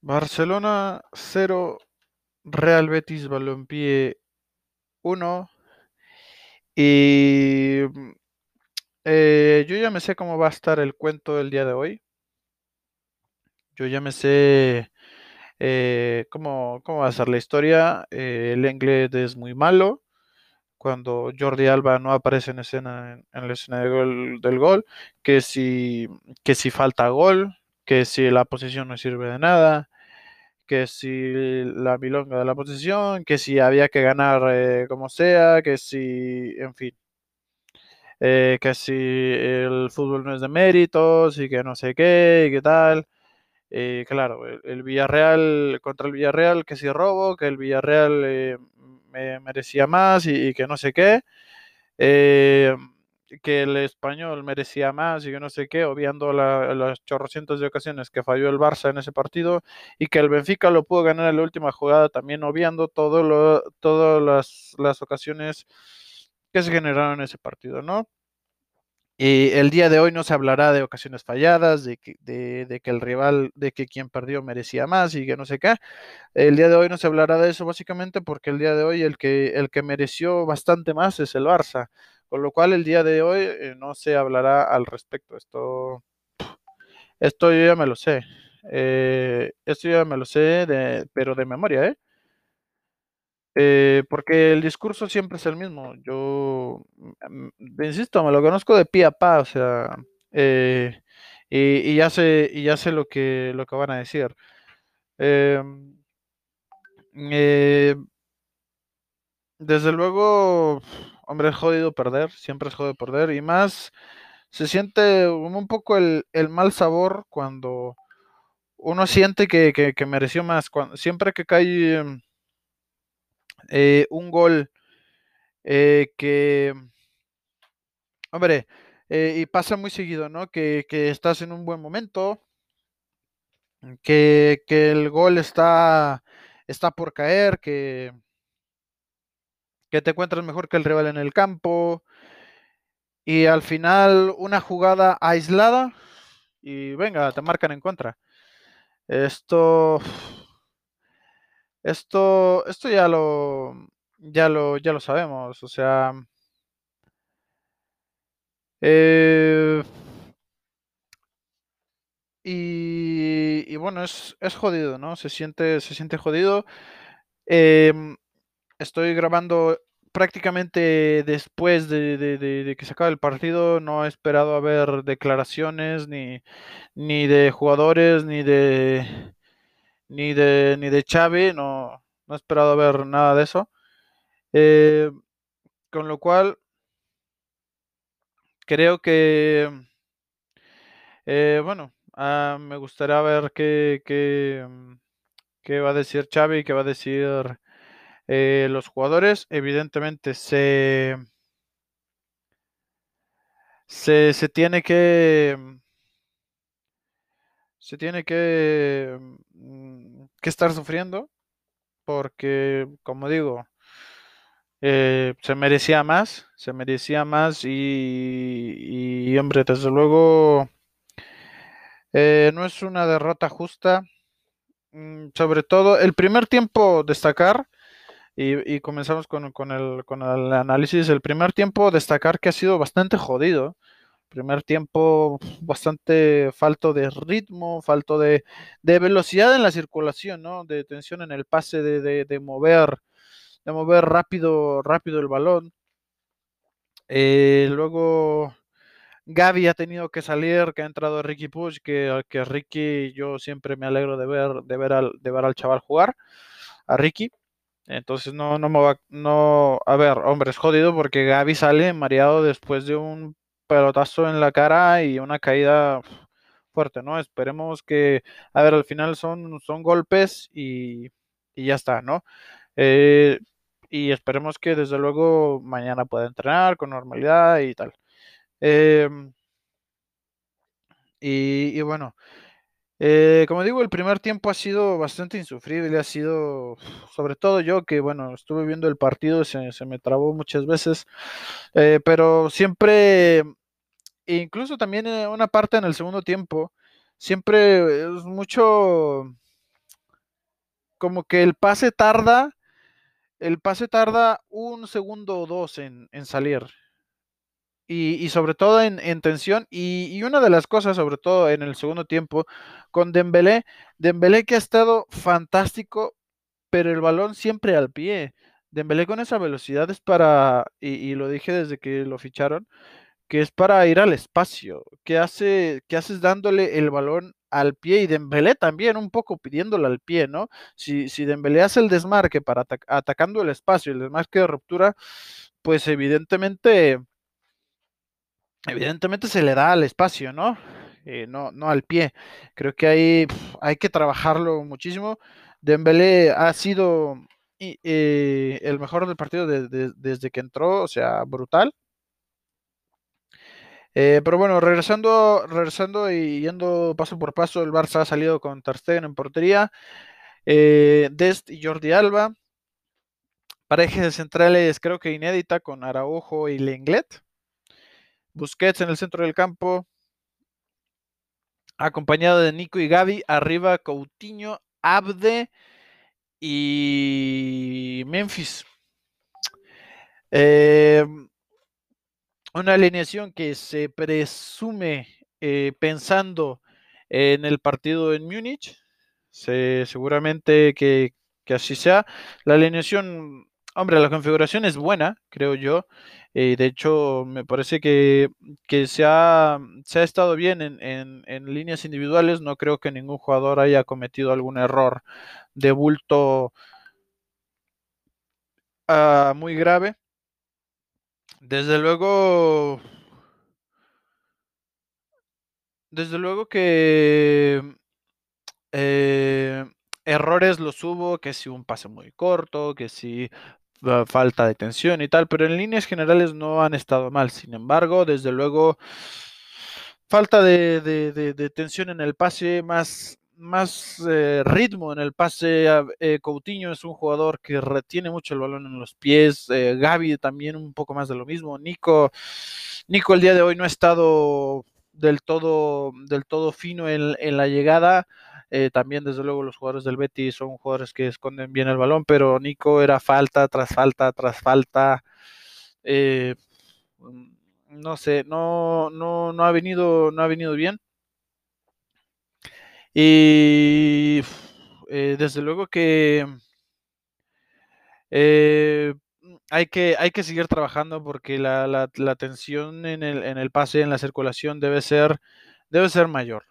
Barcelona 0, Real Betis Balompié 1. Y mm, eh, yo ya me sé cómo va a estar el cuento del día de hoy. Yo ya me sé eh, cómo, cómo, va a ser la historia. Eh, el inglés es muy malo. Cuando Jordi Alba no aparece en escena en, en la escena del gol, que si, que si falta gol, que si la posición no sirve de nada, que si la milonga de la posición, que si había que ganar eh, como sea, que si, en fin, eh, que si el fútbol no es de méritos y que no sé qué y qué tal. Eh, claro, el, Villarreal contra el Villarreal, que si robo, que el Villarreal eh, me merecía más y, que no sé qué. Que el español merecía más y que no sé qué, obviando la, las chorrocientas de ocasiones que falló el Barça en ese partido y que el Benfica lo pudo ganar en la última jugada, también obviando todas las, las ocasiones que se generaron en ese partido, ¿no? Y el día de hoy no se hablará de ocasiones falladas, de que, de, de que, el rival, de que quien perdió merecía más y que no sé qué. El día de hoy no se hablará de eso básicamente porque el día de hoy el que, el que mereció bastante más es el Barça. Con lo cual el día de hoy eh, no se hablará al respecto. Esto, esto yo ya me lo sé. Eh, esto ya me lo sé, pero de memoria, ¿eh? Eh, porque el discurso siempre es el mismo. Yo, mm, insisto, me lo conozco de pie a pa, o sea, eh, y, ya sé, y ya sé lo que, lo que van a decir. Eh, desde luego, hombre, es jodido perder, siempre es jodido perder, y más se siente un poco el, el mal sabor cuando uno siente que, que, mereció más. Cuando, siempre que cae eh, un gol eh, que, hombre, eh, y pasa muy seguido, ¿no? Que, que, estás en un buen momento, que, que el gol está, está por caer, que, que te encuentras mejor que el rival en el campo, y al final una jugada aislada y venga, te marcan en contra. Esto esto esto ya lo ya lo ya lo sabemos, o sea eh y, y bueno, es, es, jodido, ¿no? Se siente, se siente jodido. Eh, estoy grabando prácticamente después de, que se acabe el partido. No he esperado a ver declaraciones ni, ni de jugadores, ni de ni de ni de Xavi. No, no he esperado a ver nada de eso. Eh, con lo cual creo que eh, bueno, uh, me gustaría ver qué, qué, qué, va a decir Xavi, qué va a decir eh, los jugadores. Evidentemente se, se, se tiene que se tiene que, que estar sufriendo porque, como digo, eh, se merecía más, se merecía más y, y hombre, desde luego eh, no es una derrota justa. Mm, sobre todo, el primer tiempo destacar, y, comenzamos con, con, el, con, el, análisis, el primer tiempo destacar que ha sido bastante jodido. Primer tiempo bastante falto de ritmo, falto de, de velocidad en la circulación, ¿no? De tensión en el pase, de, de, de mover, de mover rápido, rápido el balón. Eh, luego Gaby ha tenido que salir, que ha entrado Ricky Push, que, que Ricky yo siempre me alegro de ver, de ver, al, de ver al chaval jugar, a Ricky. Entonces no, no me va, no, a ver, hombre, es jodido porque Gaby sale mareado después de un pelotazo en la cara y una caída fuerte, ¿no? Esperemos que, a ver, al final son, son golpes y, y ya está, ¿no? Eh, y esperemos que desde luego mañana pueda entrenar con normalidad y tal. Eh, y, y, bueno, eh, como digo, el primer tiempo ha sido bastante insufrible, ha sido, sobre todo yo que, bueno, estuve viendo el partido, se, me trabó muchas veces, eh, pero siempre, incluso también una parte en el segundo tiempo, siempre es mucho, como que el pase tarda, el pase tarda un segundo o dos en, salir. Y, sobre todo en, tensión. Y, una de las cosas, sobre todo en el segundo tiempo, con Dembélé, Dembélé que ha estado fantástico, pero el balón siempre al pie. Dembélé con esa velocidad es para, y, lo dije desde que lo ficharon, que es para ir al espacio. ¿Qué, hace, qué haces dándole el balón al pie y Dembélé también un poco pidiéndole al pie, ¿no? Si, si Dembélé hace el desmarque para atacando el espacio, el desmarque de ruptura, pues evidentemente, evidentemente se le da al espacio, ¿no? Eh, no, no al pie. Creo que hay, hay que trabajarlo muchísimo. Dembélé ha sido eh, el mejor del partido desde que entró, o sea, brutal. Eh, pero bueno, regresando, regresando y yendo paso por paso, el Barça ha salido con Ter Stegen en portería, Dest y Jordi Alba. Pareja de centrales creo que inédita con Araujo y Lenglet. Busquets en el centro del campo, acompañado de Nico y Gaby. Arriba Coutinho, Abde y Memphis. Eh, una alineación que se presume eh, pensando en el partido en Múnich. seguramente que, así sea. La alineación, hombre, la configuración es buena, creo yo. y de hecho, me parece que, se, ha, se, ha, estado bien en, líneas individuales. No creo que ningún jugador haya cometido algún error de bulto ah, muy grave. Desde luego. Desde luego que. Eh, errores los hubo, que si un pase muy corto, que si falta de tensión y tal, pero en líneas generales no han estado mal. Sin embargo, desde luego, falta de, tensión en el pase, más más eh, ritmo en el pase. Eh, Coutinho es un jugador que retiene mucho el balón en los pies. Eh, Gaby también un poco más de lo mismo. Nico, Nico el día de hoy no ha estado del todo, del todo fino en, la llegada. También, desde luego, los jugadores del Betis son jugadores que esconden bien el balón, pero Nico era falta tras falta tras falta. no sé, no, no, no ha venido, no ha venido bien. Y eh, desde luego que eh, hay que, hay que seguir trabajando porque la, la, la tensión en el, en el, pase, en la circulación debe ser, debe ser mayor.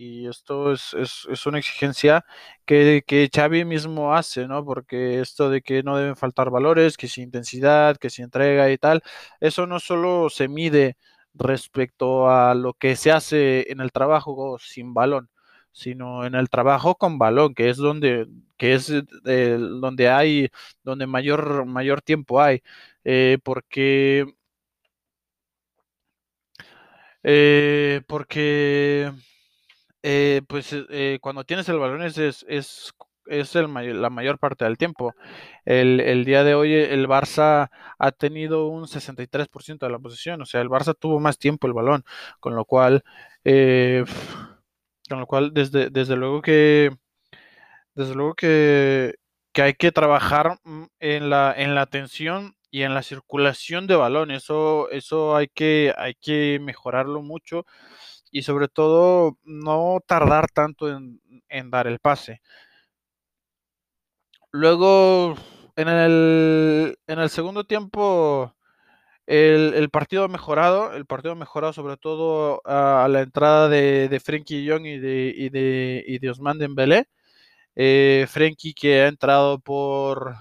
Y esto es, es, es una exigencia que, que, Xavi mismo hace, ¿no? Porque esto de que no deben faltar valores, que si intensidad, que si entrega y tal, eso no solo se mide respecto a lo que se hace en el trabajo sin balón, sino en el trabajo con balón, que es donde, que es donde hay, donde mayor, mayor tiempo hay, eh, porque, eh, porque, pues, cuando tienes el balón es, es, es, el la mayor parte del tiempo. El, el, día de hoy el Barça ha tenido un 63% de la posición, o sea, el Barça tuvo más tiempo el balón, con lo cual... Con lo cual, desde, desde luego que desde luego que, hay que trabajar mm, en la, en la tensión y en la circulación de balón. Eso, eso hay que, hay que mejorarlo mucho y sobre todo no tardar tanto en, en dar el pase. Luego, en el, en el segundo tiempo, el, partido ha mejorado, el partido ha mejorado sobre todo a, la entrada de, de Young y de, y de, y de Osman Dembélé. Eh, que ha entrado por,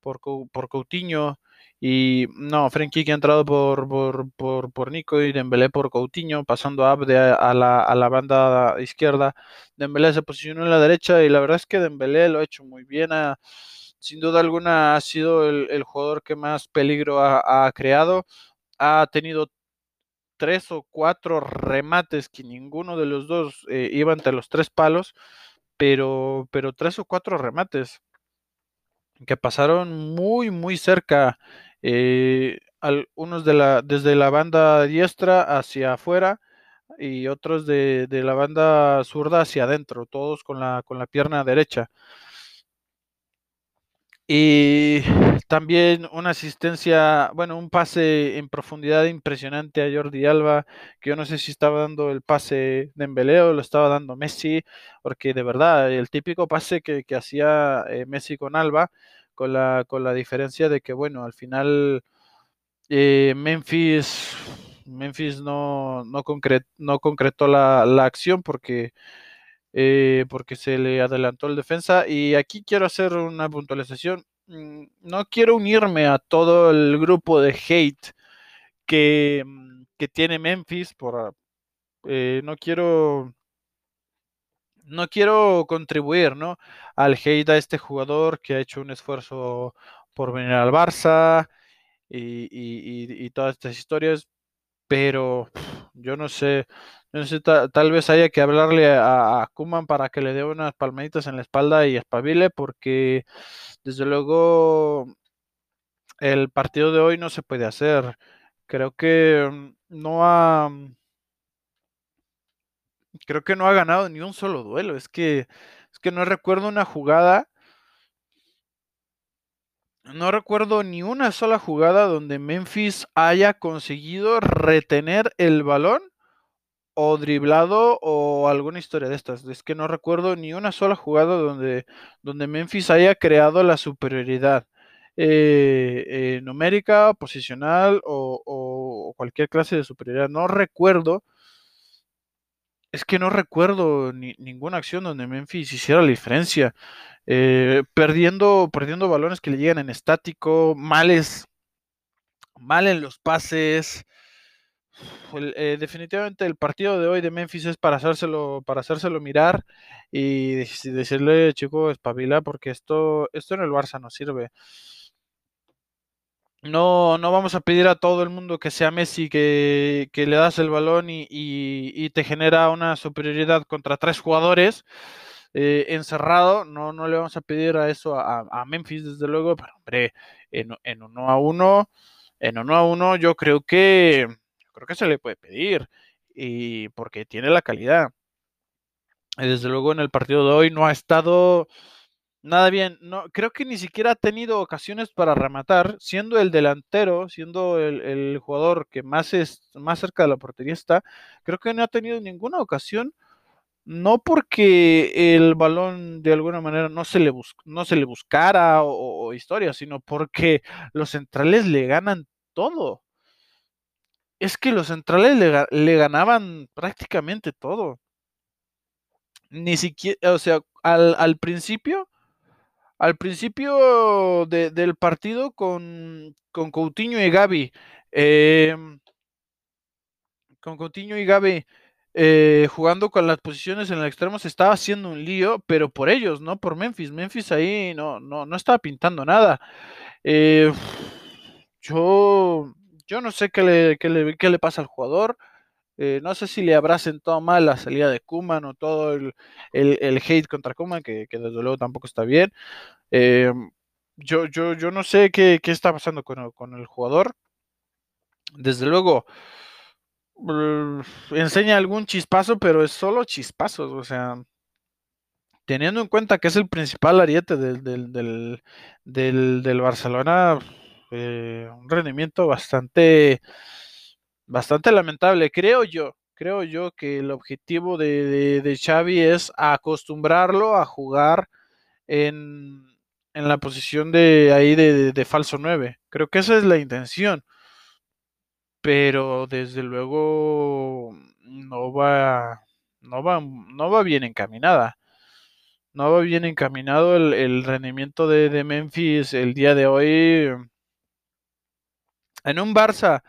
por, por Coutinho y no, Frenkie que ha entrado por, por, por, por Nico y Dembélé por Coutinho, pasando a Abde a, la, a la banda izquierda. Dembélé se posicionó en la derecha y la verdad es que Dembélé lo ha hecho muy bien. Sin duda alguna ha sido el, jugador que más peligro ha, creado. Ha tenido tres o cuatro remates que ninguno de los dos eh, iba entre los tres palos, pero, pero tres o cuatro remates que pasaron muy, muy cerca. Eh, unos de la, desde la banda diestra hacia afuera y otros de, de la banda zurda hacia adentro, todos con la, con la pierna derecha. Y también una asistencia, bueno, un pase en profundidad impresionante a Jordi Alba, que yo no sé si estaba dando el pase de Embeleo, lo estaba dando Messi, porque de verdad, el típico pase que, que hacía eh, Messi con Alba, con la, con la diferencia de que, bueno, al final eh, Memphis, Memphis no, no, concret, no concretó la, la acción porque eh, porque se le adelantó el defensa. Y aquí quiero hacer una puntualización. Mm, no quiero unirme a todo el grupo de hate que, mm, que tiene Memphis. Por, eh, no quiero. No quiero contribuir ¿no? al hate a este jugador que ha hecho un esfuerzo por venir al Barça y, todas estas historias, pero yo no sé, tal vez haya que hablarle a, a Kuman para que le dé unas palmaditas en la espalda y espabile, porque desde luego el partido de hoy no se puede hacer. Creo que mm, no ha. Creo que no ha ganado ni un solo duelo. Es que, es que no recuerdo una jugada. No recuerdo ni una sola jugada donde Memphis haya conseguido retener el balón o driblado o alguna historia de estas. Es que no recuerdo ni una sola jugada donde, donde Memphis haya creado la superioridad eh, eh, numérica, posicional o, o, cualquier clase de superioridad. No recuerdo. Es que no recuerdo ni, ninguna acción donde Memphis hiciera la diferencia. Eh, perdiendo, perdiendo balones que le llegan en estático, males, mal en los pases eh, definitivamente el partido de hoy de Memphis es para hacérselo, para mirar y decirle, chico, espabila, porque esto, esto en el Barça no sirve. No, no vamos a pedir a todo el mundo que sea Messi, que, que le das el balón y, y, y, te genera una superioridad contra tres jugadores eh, encerrado. No, no le vamos a pedir a eso a, a Memphis, desde luego, pero hombre, en, en uno a uno, en uno a uno, yo creo que creo que se le puede pedir y porque tiene la calidad. Desde luego en el partido de hoy no ha estado nada bien. No, creo que ni siquiera ha tenido ocasiones para rematar, siendo el delantero, siendo el, el jugador que más es más cerca de la portería está. Creo que no ha tenido ninguna ocasión no porque el balón de alguna manera no se le, bus no se le buscara o, o, historia, sino porque los centrales le ganan todo es que los centrales le, ganaban prácticamente todo. Ni siquiera, o sea, al, principio, al principio de, del partido con, con, Coutinho y Gaby, eh, con Coutinho y Gaby eh, jugando con las posiciones en el extremo se estaba haciendo un lío, pero por ellos, no por Memphis. Memphis ahí no, no, no estaba pintando nada. Eh, yo yo no sé qué le, qué le, pasa al jugador. Eh, no sé si le habrá sentado mal la salida de Kuman o todo el, el, hate contra Kuman, que, desde luego tampoco está bien. Eh, yo, yo, yo no sé qué, qué está pasando con, con, el jugador. Desde luego, uh, enseña algún chispazo, pero es solo chispazos. O sea, teniendo en cuenta que es el principal ariete del, del, del, del Barcelona eh, un rendimiento bastante, bastante lamentable, creo yo. Creo yo que el objetivo de, de, Xavi es acostumbrarlo a jugar en, en la posición de ahí de, de, falso 9. Creo que esa es la intención. Pero desde luego no va, no va, no va bien encaminada. No va bien encaminado el, el rendimiento de, de Memphis el día de hoy en un Barça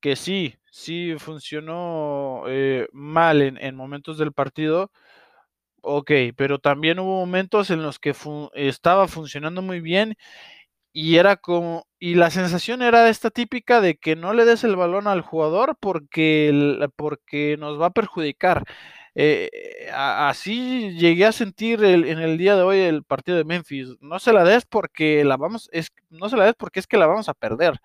que sí, sí funcionó eh, mal en, en, momentos del partido, ok, pero también hubo momentos en los que estaba funcionando muy bien y era como, y la sensación era esta típica de que no le des el balón al jugador porque, porque nos va a perjudicar. Eh, así llegué a sentir el, en el día de hoy el partido de Memphis. No se la des porque la vamos, es, no se la des porque es que la vamos a perder.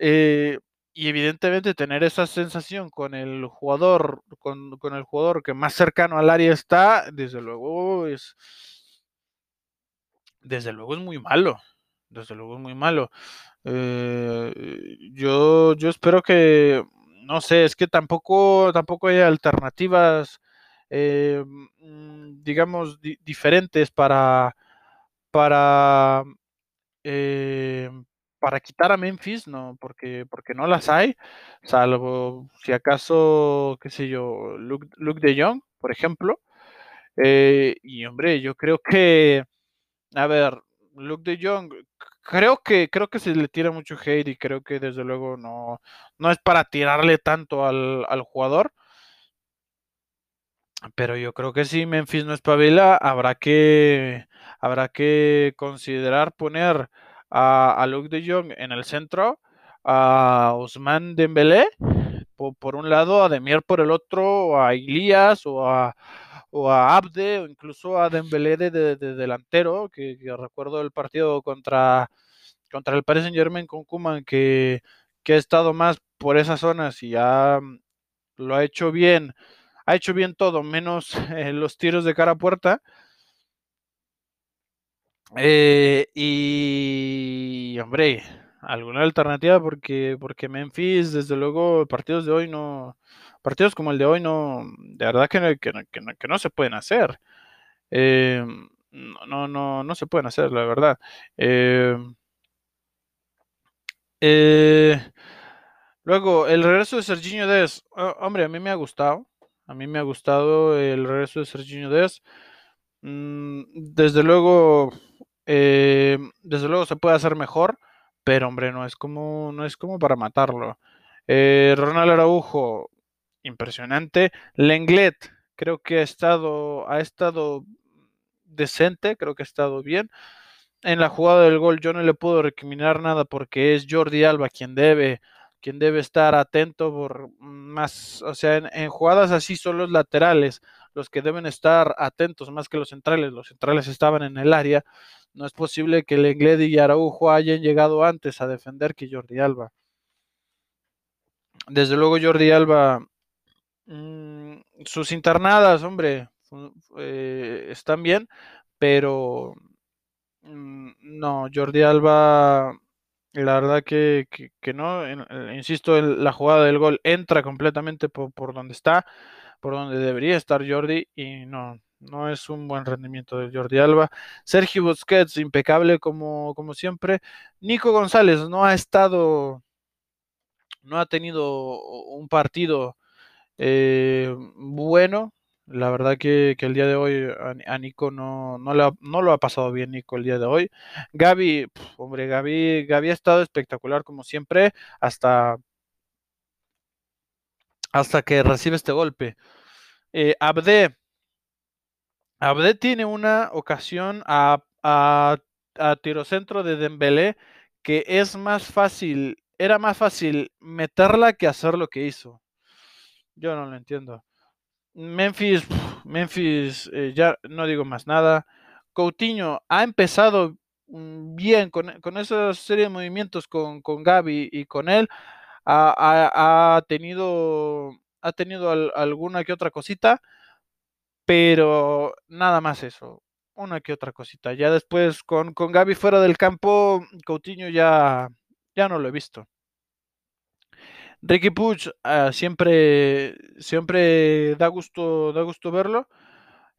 Eh, y evidentemente tener esa sensación con el jugador, con, con, el jugador que más cercano al área está, desde luego es, Desde luego es muy malo, desde luego es muy malo. Eh, yo, yo espero que, no sé, es que tampoco, tampoco hay alternativas, eh, mm, digamos, di- diferentes para, para, para quitar a Memphis, no, porque, porque no las hay, salvo si acaso, qué sé yo, Luke, Luke de Jong, por ejemplo. Eh, y hombre, yo creo que a ver, Luke de Jong, creo que, creo que se le tira mucho hate y creo que desde luego no, no es para tirarle tanto al, al jugador. Pero yo creo que si Memphis no espabila, habrá que, habrá que considerar poner a, a Luke de Jong en el centro, a Ousmane Dembélé por, un lado, a Demier por el otro, a Ilias o a, o a Abde, o incluso a Dembélé de, de, de delantero, que, recuerdo el partido contra, contra el Paris Saint con Kuman, que, que ha estado más por esas zonas y ha, lo ha hecho bien ha hecho bien todo, menos eh, los tiros de cara a puerta. Eh, y, hombre, alguna alternativa porque, porque Memphis, desde luego, partidos de hoy no, partidos como el de hoy no, de verdad que, que, que, que no se pueden hacer. Eh, no, no, no se pueden hacer, la verdad. Eh, luego, el regreso de Serginho Dez. Oh, hombre, a mí me ha gustado. A mí me ha gustado el regreso de Serginho Dez. Mm, desde luego, eh, desde luego se puede hacer mejor, pero hombre, no es como, no es como para matarlo. Eh, Ronald Araujo, impresionante. Lenglet, creo que ha estado, ha estado decente, creo que ha estado bien. En la jugada del gol yo no le puedo recriminar nada porque es Jordi Alba quien debe quien debe estar atento por más, o sea, en, en, jugadas así son los laterales los que deben estar atentos más que los centrales. Los centrales estaban en el área. No es posible que Lenglet y Araujo hayan llegado antes a defender que Jordi Alba. Desde luego Jordi Alba, mmm, sus internadas, hombre, eh, están bien, pero mmm, no, Jordi Alba la verdad que, que, que no, en, insisto, la jugada del gol entra completamente por, por, donde está, por donde debería estar Jordi y no, no es un buen rendimiento de Jordi Alba. Sergio Busquets, impecable como, como siempre. Nico González no ha estado, no ha tenido un partido eh, bueno, la verdad que, que, el día de hoy a, Nico no, no, no, lo ha pasado bien Nico el día de hoy. Gaby, hombre, Gaby, Gaby ha estado espectacular como siempre hasta, hasta que recibe este golpe. Eh, Abde, Abde tiene una ocasión a, a, a tirocentro de Dembélé que es más fácil, era más fácil meterla que hacer lo que hizo. Yo no lo entiendo. Memphis, Memphis, eh, ya no digo más nada. Coutinho ha empezado bien con, con esa serie de movimientos con, con Gaby y con él. Ha, tenido, ha tenido al, alguna que otra cosita, pero nada más eso. Una que otra cosita. Ya después con, con Gaby fuera del campo, Coutinho ya, ya no lo he visto. Ricky Puch uh, siempre, siempre da gusto, da gusto verlo.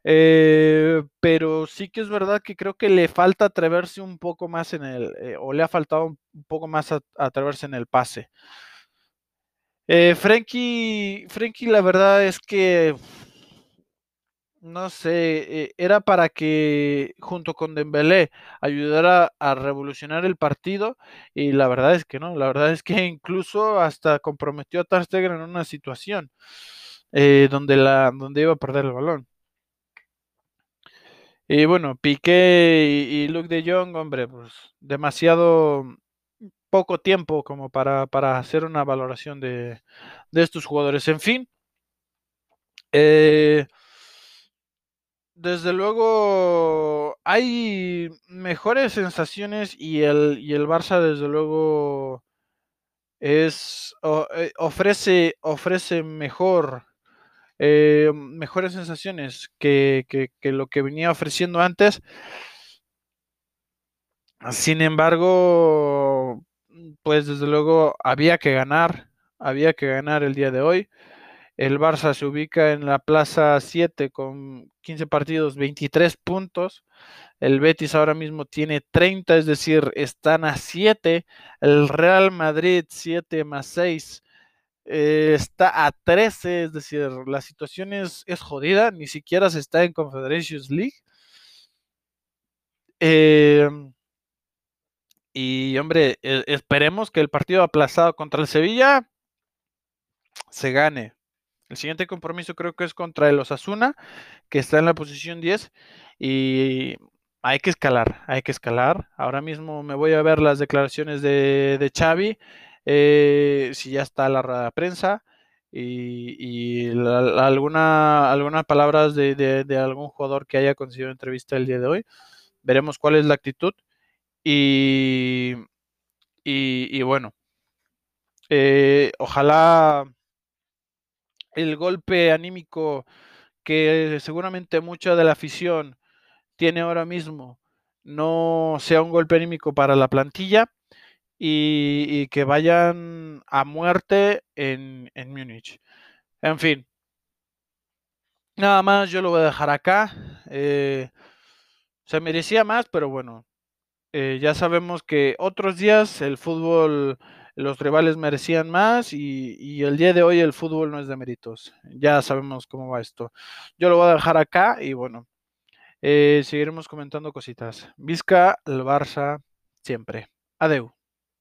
Eh, pero sí que es verdad que creo que le falta atreverse un poco más en el, eh, o le ha faltado un poco más a atreverse en el pase. Eh, Frankie, Frankie, la verdad es que no sé, eh, era para que junto con Dembélé ayudara a revolucionar el partido y la verdad es que no, la verdad es que incluso hasta comprometió a Ter en una situación eh, donde, la, donde iba a perder el balón. Y bueno, Piqué y Luke de Jong, hombre, pues demasiado poco tiempo como para, para hacer una valoración de, de, estos jugadores. En fin, eh, desde luego hay mejores sensaciones y el, y el Barça desde luego es eh, ofrece ofrece mejor eh, mejores sensaciones que, que, lo que venía ofreciendo antes Sin embargo, pues desde luego había que ganar, había que ganar el día de hoy. El Barça se ubica en la plaza 7 con 15 partidos, 23 puntos. El Betis ahora mismo tiene 30, es decir, están a 7. El Real Madrid 7 más 6 eh, está a 13, es decir, la situación es, es, jodida, ni siquiera se está en Confederations League. Eh, y hombre, eh, esperemos que el partido aplazado contra el Sevilla se gane. El siguiente compromiso creo que es contra el Osasuna, que está en la posición 10. Y hay que escalar, hay que escalar. Ahora mismo me voy a ver las declaraciones de, de Xavi, eh, si ya está la prensa y, y alguna, algunas palabras de, de, algún jugador que haya conseguido entrevista el día de hoy. Veremos cuál es la actitud. Y, y, bueno, eh, ojalá el golpe anímico que seguramente mucha de la afición tiene ahora mismo no sea un golpe anímico para la plantilla y, y que vayan a muerte en, en Múnich. En fin, nada más yo lo voy a dejar acá. Eh, se merecía más, pero bueno, eh, ya sabemos que otros días el fútbol, los rivales merecían más y, el día de hoy el fútbol no es de méritos. Ya sabemos cómo va esto. Yo lo voy a dejar acá y bueno, eh, seguiremos comentando cositas. Vizca el Barça siempre. Adeu.